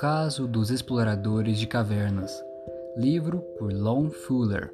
caso dos exploradores de cavernas. Livro por Lon Fuller.